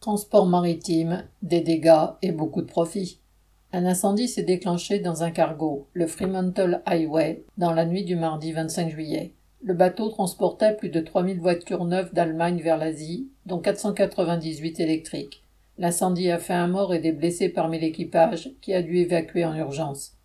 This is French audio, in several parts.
Transport maritime, des dégâts et beaucoup de profits. Un incendie s'est déclenché dans un cargo, le Fremantle Highway, dans la nuit du mardi 25 juillet. Le bateau transportait plus de 3000 voitures neuves d'Allemagne vers l'Asie, dont 498 électriques. L'incendie a fait un mort et des blessés parmi l'équipage, qui a dû évacuer en urgence.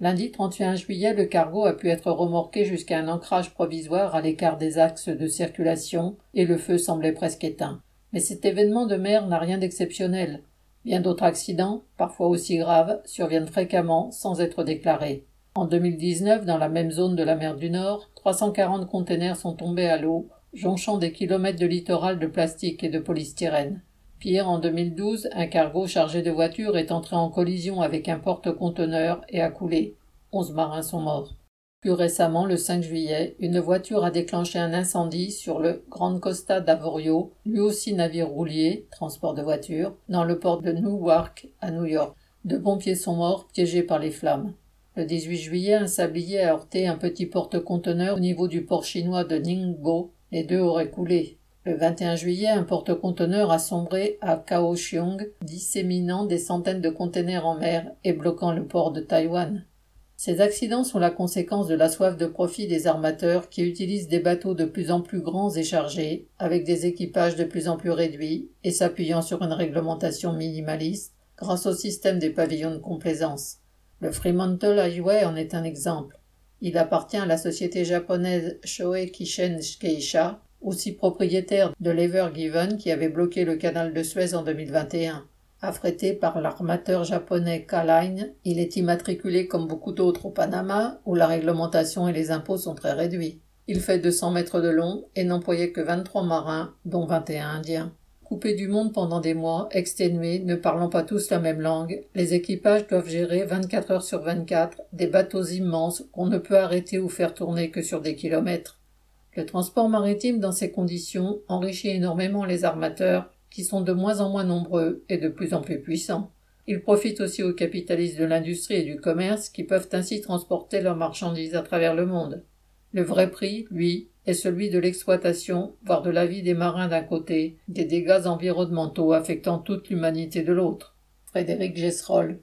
Lundi 31 juillet, le cargo a pu être remorqué jusqu'à un ancrage provisoire à l'écart des axes de circulation et le feu semblait presque éteint. Mais cet événement de mer n'a rien d'exceptionnel. Bien d'autres accidents, parfois aussi graves, surviennent fréquemment sans être déclarés. En 2019, dans la même zone de la mer du Nord, 340 containers sont tombés à l'eau, jonchant des kilomètres de littoral de plastique et de polystyrène. Pire, en 2012, un cargo chargé de voitures est entré en collision avec un porte-conteneur et a coulé. Onze marins sont morts. Plus récemment, le 5 juillet, une voiture a déclenché un incendie sur le Grand Costa d'Avorio, lui aussi navire roulier, transport de voitures, dans le port de Newark, à New York. Deux pompiers sont morts, piégés par les flammes. Le 18 juillet, un sablier a heurté un petit porte-conteneur au niveau du port chinois de Ningbo. Les deux auraient coulé. Le 21 juillet, un porte-conteneur a sombré à Kaohsiung, disséminant des centaines de conteneurs en mer et bloquant le port de Taïwan. Ces accidents sont la conséquence de la soif de profit des armateurs qui utilisent des bateaux de plus en plus grands et chargés, avec des équipages de plus en plus réduits, et s'appuyant sur une réglementation minimaliste, grâce au système des pavillons de complaisance. Le Fremantle Highway en est un exemple. Il appartient à la société japonaise Shoei Kishen Keisha, aussi propriétaire de l'Ever Given qui avait bloqué le canal de Suez en 2021. Affrété par l'armateur japonais K-Line, il est immatriculé comme beaucoup d'autres au Panama, où la réglementation et les impôts sont très réduits. Il fait 200 mètres de long et n'employait que 23 marins, dont 21 indiens. Coupés du monde pendant des mois, exténués, ne parlant pas tous la même langue, les équipages doivent gérer 24 heures sur 24 des bateaux immenses qu'on ne peut arrêter ou faire tourner que sur des kilomètres. Le transport maritime dans ces conditions enrichit énormément les armateurs qui sont de moins en moins nombreux et de plus en plus puissants. Ils profitent aussi aux capitalistes de l'industrie et du commerce qui peuvent ainsi transporter leurs marchandises à travers le monde. Le vrai prix, lui, est celui de l'exploitation, voire de la vie des marins d'un côté, des dégâts environnementaux affectant toute l'humanité de l'autre. Frédéric.